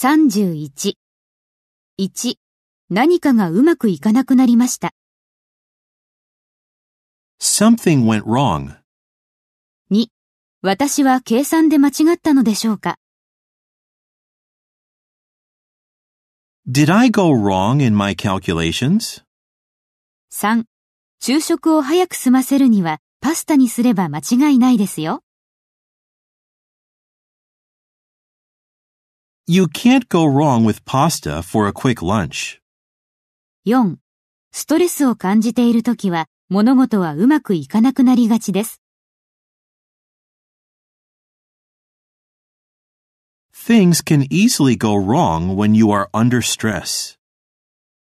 31。1、何かがうまくいかなくなりました。Something went wrong. 2、私は計算で間違ったのでしょうか Did I go wrong in my calculations? 3、昼食を早く済ませるにはパスタにすれば間違いないですよ。You can't go wrong with pasta for a quick lunch. 4、ストレスを感じているときは物事はうまくいかなくなりがちです。 Things can easily go wrong when you are under stress.